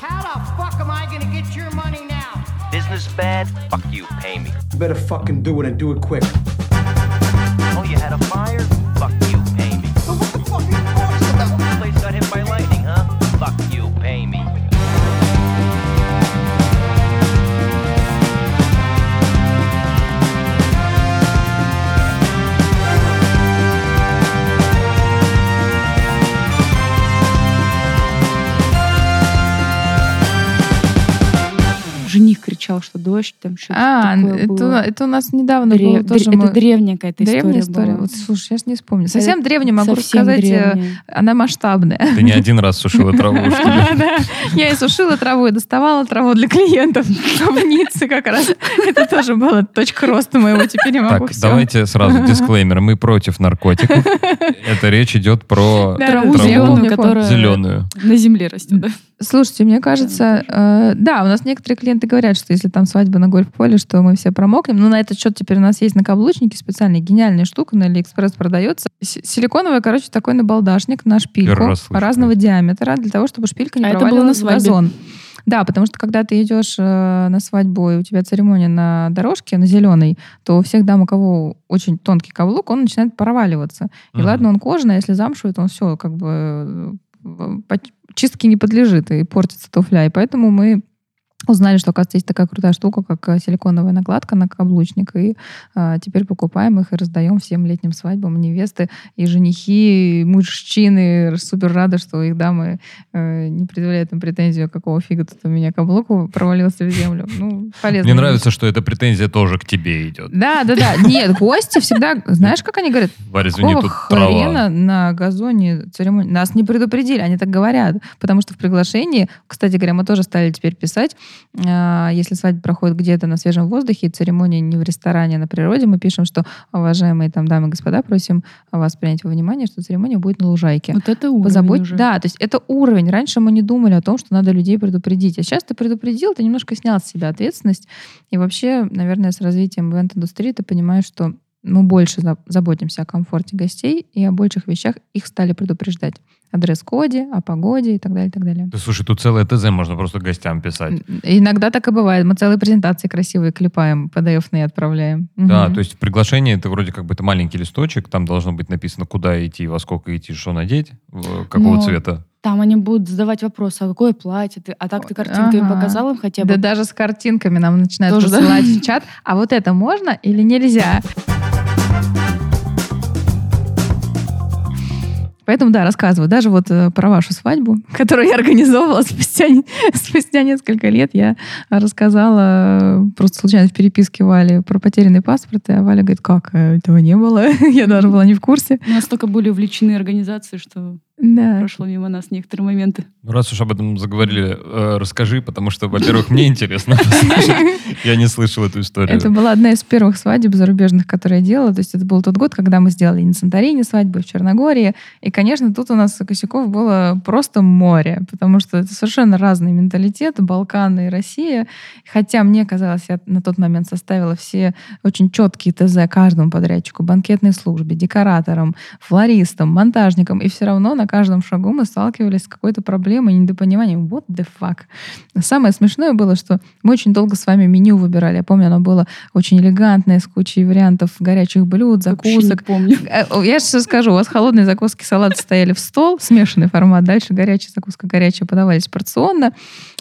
How the fuck am I gonna get your money now? Business bad? Fuck you, pay me. You better fucking do it and do it quick. Oh, you had a fire? Fuck you, кричал, что дождь, там что-то А, такое это, было. это у нас недавно Дре- было тоже. это мы- древняя какая-то история Древняя история. была. Вот, слушай, я ж не вспомню. Совсем Это древняя, могу совсем рассказать. э, древняя. Она масштабная. Ты не один раз сушила траву, что ли? Да. Я и сушила траву, и доставала траву для клиентов в Ницце как раз. Это тоже была точка роста моего. Теперь я могу Так, давайте сразу дисклеймер. Мы против наркотиков. Это речь идет про Траву зеленую, на земле растет. да. Слушайте, мне кажется, э, да, у нас некоторые клиенты говорят, что если там свадьба на гольф-поле, что мы все промокнем. Но на этот счет теперь у нас есть накаблучники специальные, гениальная штука, на Алиэкспресс продается. С- Силиконовый, короче, такой набалдашник на шпильку Первый раз слышу разного диаметра, для того, чтобы шпилька не А это было проваливалась на в свадьбе? газон. Да, потому что когда ты идешь э, на свадьбу, и у тебя церемония на дорожке, на зеленой, то у всех дам, у кого очень тонкий каблук, он начинает проваливаться. И Мгм. ладно, он кожаный, а если замшевый, то он все как бы э, чистке не подлежит и портится туфля. И поэтому мы узнали, что, оказывается, есть такая крутая штука, как э, силиконовая накладка на каблучник, и а, теперь покупаем их и раздаем всем летним свадьбам. Невесты и женихи, и мужчины супер рады, что их дамы э, не предъявляют им претензию, какого фига тут у меня каблук провалился в землю. Ну, полезно. Мне нравится, что эта претензия тоже к тебе идет. Да, да, да. Нет, гости всегда... Знаешь, как они говорят? Варя, извини, тут хрена на газоне церемонии? Нас не предупредили, они так говорят. Потому что в приглашении, кстати говоря, мы тоже стали теперь писать, если свадьба проходит где-то на свежем воздухе, и церемония не в ресторане, а на природе, мы пишем, что, уважаемые там дамы и господа, просим вас принять во внимание, что церемония будет на лужайке. Вот это уровень Позабудь- уже. Да, то есть это уровень. Раньше мы не думали о том, что надо людей предупредить. А сейчас ты предупредил, ты немножко снял с себя ответственность. И вообще, наверное, с развитием ивент-индустрии ты понимаешь, что мы больше за- заботимся о комфорте гостей и о больших вещах их стали предупреждать. О дресс-коде, о погоде и так далее, и так далее. Да, слушай, тут целое ТЗ можно просто гостям писать. Иногда так и бывает. Мы целые презентации красивые клепаем, PDF-ные отправляем. Да, Мгм. то есть в приглашении это вроде как бы это маленький листочек, там должно быть написано, куда идти, во сколько идти, что надеть, какого Но цвета. Там они будут задавать вопросы, а какое платье ты? А так ты картинками Ага. показал им хотя бы? Да даже с картинками нам начинают Тоже, да? посылать в чат. А вот это можно или нельзя? Поэтому, да, рассказываю. Даже вот э, про вашу свадьбу, которую я организовывала спустя, спустя несколько лет, я рассказала э, просто случайно в переписке Вали про потерянный паспорт, и Валя говорит, как, э, этого не было? я даже была не в курсе. Мы настолько были увлечены организацией, что Да. прошло мимо нас некоторые моменты. Ну, раз уж об этом заговорили, э, расскажи, потому что, во-первых, мне интересно. Я не слышал эту историю. Это была одна из первых свадеб зарубежных, которые я делала. То есть это был тот год, когда мы сделали на Санторине свадьбу, и в Черногории. И, конечно, тут у нас косяков было просто море, потому что это совершенно разный менталитет, Балканы и Россия. Хотя мне казалось, я на тот момент составила все очень четкие ТЗ каждому подрядчику, банкетной службе, декораторам, флористам, монтажникам. И все равно на каждом шагу мы сталкивались с какой-то проблемой, недопониманием. What the fuck? Самое смешное было, что мы очень долго с вами меню выбирали. Я помню, оно было очень элегантное, с кучей вариантов горячих блюд, закусок. помню. Э, Я сейчас скажу, у вас холодные закуски, салаты стояли в стол, смешанный формат, дальше горячая закуска, горячая подавались порционно,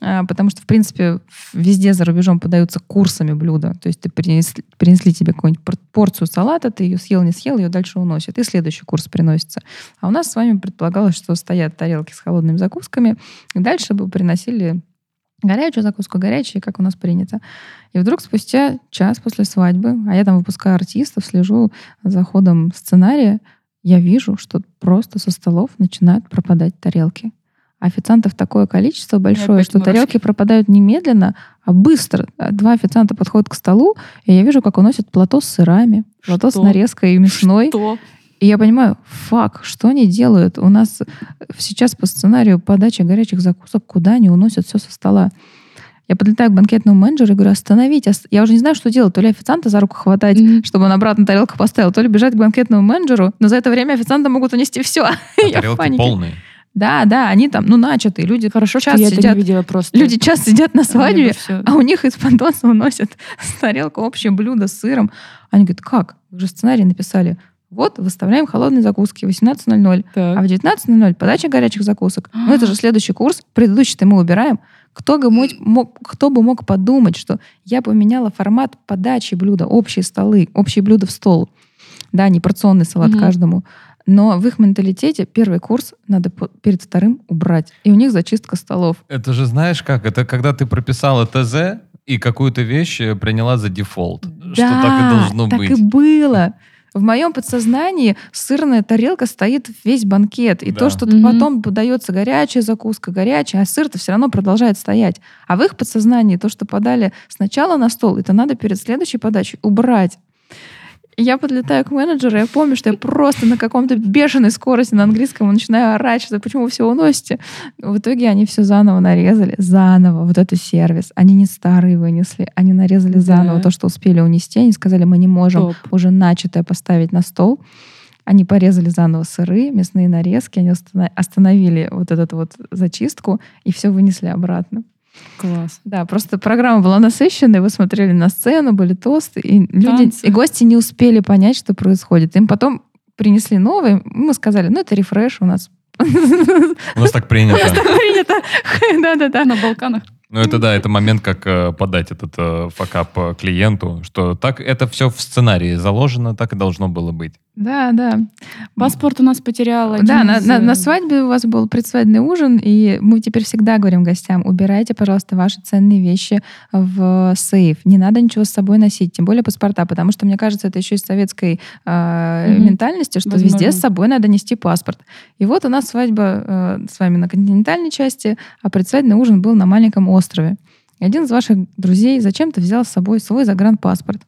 потому что, в принципе, везде за рубежом подаются курсами блюда. То есть ты принесли, принесли тебе какую-нибудь пор- порцию салата, ты ее съел, не съел, ее дальше уносят, и следующий курс приносится. А у нас с вами предполагалось, что стоят тарелки с холодными закусками, и дальше бы приносили горячую закуску, горячую, как у нас принято. И вдруг спустя час после свадьбы, а я там выпускаю артистов, слежу за ходом сценария, я вижу, что просто со столов начинают пропадать тарелки. Официантов такое количество большое, что мурашки. тарелки пропадают немедленно, а быстро. Два официанта подходят к столу, и я вижу, как уносят плато с сырами, плато с Что? нарезкой и мясной. Что? И я понимаю, фак, что они делают? У нас сейчас по сценарию подача горячих закусок, куда они уносят все со стола. Я подлетаю к банкетному менеджеру и говорю, остановите. ос- Я уже не знаю, что делать. То ли официанта за руку хватать, Мгм. чтобы он обратно тарелку поставил, то ли бежать к банкетному менеджеру. Но за это время официанты могут унести все. А тарелки полные. Да, да, они там, ну, начатые. Люди Хорошо, что час я это сидят, не видела просто. люди час сидят на свадьбе, всё. а у них из подноса уносят с тарелку общее блюдо с сыром. Они говорят, как? Вы же сценарий написали. Вот, выставляем холодные закуски 18.00. Так. А в 19.00 подача горячих закусок. Ну, это же следующий курс. Предыдущий-то мы убираем. Кто, бы мог, кто бы мог подумать, что я поменяла формат подачи блюда, общие столы, общие блюда в стол. Да, не порционный салат Мгм. каждому. Но в их менталитете первый курс надо перед вторым убрать. И у них зачистка столов. Это же знаешь как? Это когда ты прописала ТЗ и какую-то вещь э, приняла за дефолт. что Да, так и должно так быть. и было. В моем подсознании сырная тарелка стоит весь банкет. И Да. то, что Мгм. потом подается горячая закуска, горячая, а сыр-то все равно продолжает стоять. А в их подсознании то, что подали сначала на стол, это надо перед следующей подачей убрать. Я подлетаю к менеджеру, я помню, что я просто на каком-то бешеной скорости на английском начинаю орать, что почему вы все уносите. В итоге они все заново нарезали, заново, вот эту сервис. Они не старые вынесли, они нарезали Да. заново то, что успели унести. Они сказали, мы не можем Топ. уже начатое поставить на стол. Они порезали заново сыры, мясные нарезки, они остановили вот эту вот зачистку и все вынесли обратно. Класс. Да, просто программа была насыщенная, вы смотрели на сцену, были тосты, и люди, Танцы. и гости не успели понять, что происходит. Им потом принесли новые, мы сказали, ну это рефреш у нас. У нас так принято. Принято. Да-да-да. На Балканах. Ну, это да, это момент, как э, подать этот э, факап э, клиенту, что так это все в сценарии заложено, так и должно было быть. Да, да. Паспорт у нас потерял. один Да, на, из, на- э, на свадьбе у вас был предсвадебный ужин, и мы теперь всегда говорим гостям, убирайте, пожалуйста, ваши ценные вещи в сейф. Не надо ничего с собой носить, тем более паспорта, потому что, мне кажется, это еще из советской э, Мгм. ментальности, что Возможно. везде с собой надо нести паспорт. И вот у нас свадьба э, с вами на континентальной части, а предсвадебный ужин был на маленьком острове. И один из ваших друзей зачем-то взял с собой свой загранпаспорт.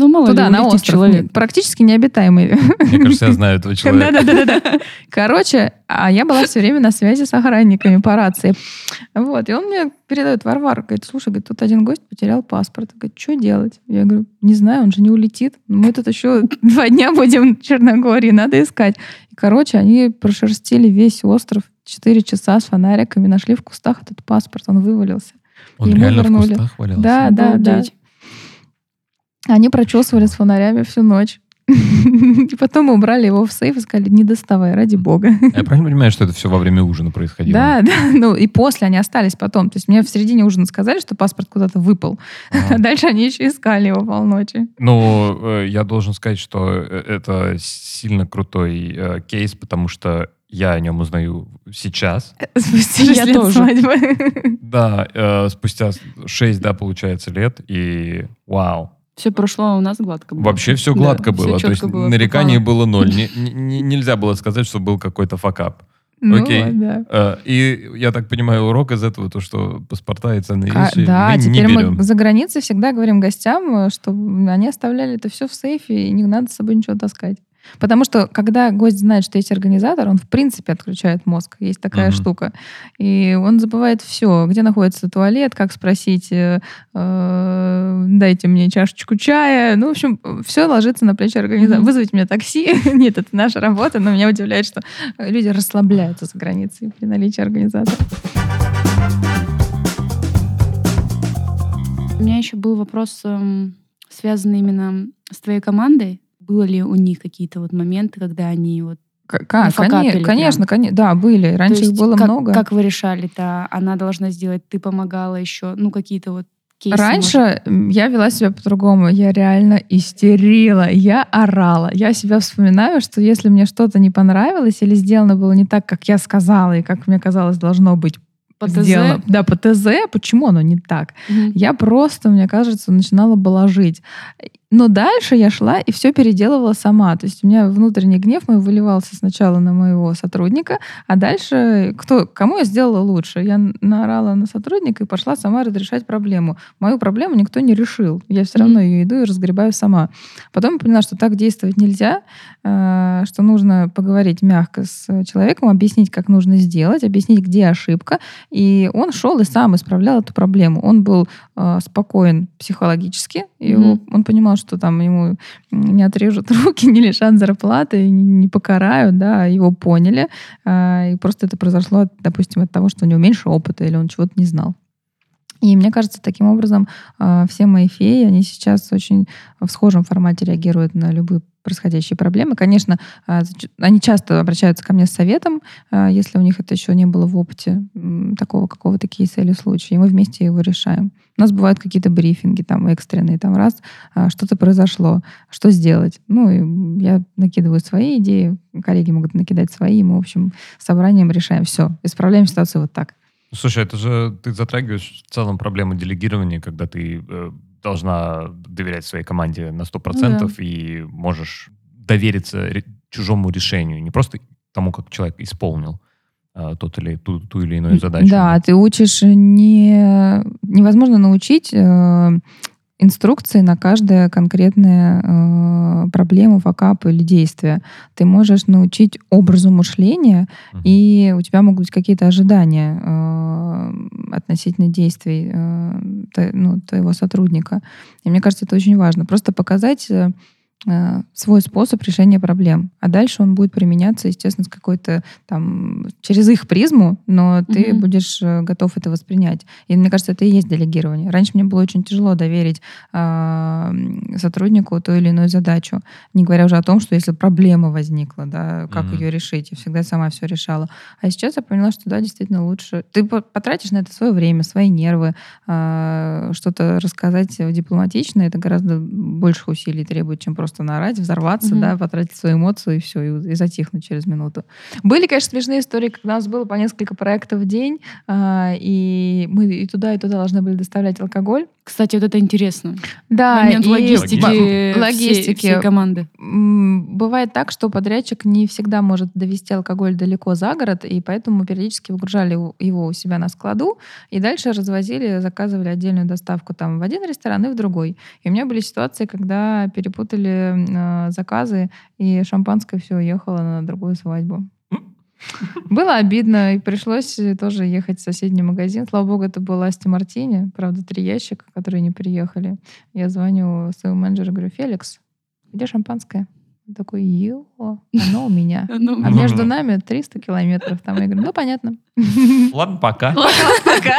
Ну, мало Туда, ли, на остров. человек. Практически необитаемый. Мне кажется, я знаю этого человека. Да-да-да. Короче, а я была все время на связи с охранниками по рации. Вот, и он мне передает Варвар, говорит, слушай, говорит, тут один гость потерял паспорт. Говорит, что делать? Я говорю, не знаю, он же не улетит. Мы тут еще два дня будем в Черногории, надо искать. И, короче, они прошерстили весь остров. Четыре часа с фонариками, нашли в кустах этот паспорт, он вывалился. Он Ему реально в вернули. кустах валялся? Да, да, да. Они прочесывали с фонарями всю ночь. И потом убрали его в сейф и сказали, не доставай, ради бога. Я правильно понимаю, что это все во время ужина происходило? Да, да. Ну и после они остались потом. То есть мне в середине ужина сказали, что паспорт куда-то выпал. А дальше они еще искали его полночи. Ну, э, я должен сказать, что э, это сильно крутой э, кейс, потому что я о нем узнаю сейчас. Спустя Я лет тоже. свадьбы. Да, э, спустя 6, да, получается, лет, и вау. Все прошло у нас гладко. было. Вообще все Да, гладко всё было. То есть было, нареканий попало. было ноль. Не- не- нельзя было сказать, что был какой-то факап. Ну, Окей. да. Э, И я так понимаю, урок из этого, то, что паспорта и ценные Ка- вещи Да, мы не теперь берем. мы за границей всегда говорим гостям, э, что они оставляли это все в сейфе, и не надо с собой ничего таскать. Потому что, когда гость знает, что есть организатор, он в принципе отключает мозг. Есть такая Мгм. штука. И он забывает все. Где находится туалет, как спросить, э, э, дайте мне чашечку чая. Ну, в общем, все ложится на плечи организатора. Мгм. Вызвать мне такси. Нет, это наша работа, но меня удивляет, что люди расслабляются за границей при наличии организатора. У меня еще был вопрос, эм, связанный именно с твоей командой. Было ли у них какие-то вот моменты, когда они вот... Как? Нафакапили Коне- Конечно, коне- да, были. Раньше То их есть было как, много. Как вы решали это? Она должна сделать, ты помогала еще? Ну, какие-то вот кейсы. может? Раньше м, я вела себя по-другому. Я реально истерила, я орала. Я себя вспоминаю, что если мне что-то не понравилось или сделано было не так, как я сказала и как мне казалось должно быть По ТЗ? сделано. Да, по ТЗ. Почему оно не так? Мгм. Я просто, мне кажется, начинала балажить. Но дальше я шла и все переделывала сама. То есть у меня внутренний гнев мой выливался сначала на моего сотрудника, а дальше кто, кому я сделала лучше? Я наорала на сотрудника и пошла сама разрешать проблему. Мою проблему никто не решил. Я все равно ее иду и разгребаю сама. Потом я поняла, что так действовать нельзя, э, что нужно поговорить мягко с человеком, объяснить, как нужно сделать, объяснить, где ошибка. И он шел и сам исправлял эту проблему. Он был э, спокоен психологически, и его- он понимал, что там ему не отрежут руки, не лишат зарплаты, не, покарают, да, а его поняли. а, И просто это произошло, допустим, от того, что у него меньше опыта или он чего-то не знал. И мне кажется, таким образом а, все мои феи, они сейчас очень в схожем формате реагируют на любые происходящие проблемы. Конечно, а, они часто обращаются ко мне с советом, а, если у них это еще не было в опыте такого какого-то кейса или случая, и мы вместе его решаем. У нас бывают какие-то брифинги там экстренные, там раз, что-то произошло, что сделать. Ну, и я накидываю свои идеи, коллеги могут накидать свои, и мы, в общем, собранием решаем все, исправляем ситуацию вот так. Слушай, это же ты затрагиваешь в целом проблему делегирования, когда ты э, должна доверять своей команде на 100% и можешь довериться ре- чужому решению, не просто тому, как человек исполнил э, тот или ту, ту или иную задачу. Да, ты учишь не... Невозможно научить э, инструкции на каждое конкретное э, проблему, факап или действие. Ты можешь научить образу мышления, Мгм. и у тебя могут быть какие-то ожидания э, относительно действий э, ну, твоего сотрудника. И мне кажется, это очень важно. Просто показать э, свой способ решения проблем. А дальше он будет применяться, естественно, с какой-то там через их призму, но ты Мгм. будешь э, готов это воспринять. И мне кажется, это и есть делегирование. Раньше мне было очень тяжело доверить м, сотруднику ту или иную задачу, не говоря уже о том, что если проблема возникла, да, как Мгм. ее решить, я всегда сама все решала. А сейчас я поняла, что да, действительно лучше. Ты по- потратишь на это свое время, свои нервы, а, что-то рассказать дипломатично, это гораздо больших усилий требует, чем просто наорать, взорваться, Мгм. да, потратить свою эмоцию и все, и, и затихнуть через минуту. Были, конечно, смешные истории, когда у нас было по несколько проектов в день, а, и мы и туда, и туда должны были доставлять алкоголь. Кстати, вот это интересно. Да, Момент и логистики, м- всей- логистики. всей команды. Бывает так, что подрядчик не всегда может довести алкоголь далеко за город, и поэтому мы периодически выгружали его у себя на складу, и дальше развозили, заказывали отдельную доставку там в один ресторан и в другой. И у меня были ситуации, когда перепутали э, заказы, и шампанское все уехало на другую свадьбу. Было обидно, и пришлось э, тоже ехать в соседний магазин. Слава богу, это был Асти Мартини, правда, три ящика, которые не приехали. Я звоню своему менеджеру, говорю, Феликс, где шампанское? Он такой, ё, оно у меня. А между нами 300 километров. Там я говорю, ну, понятно. Ладно, пока. Пока.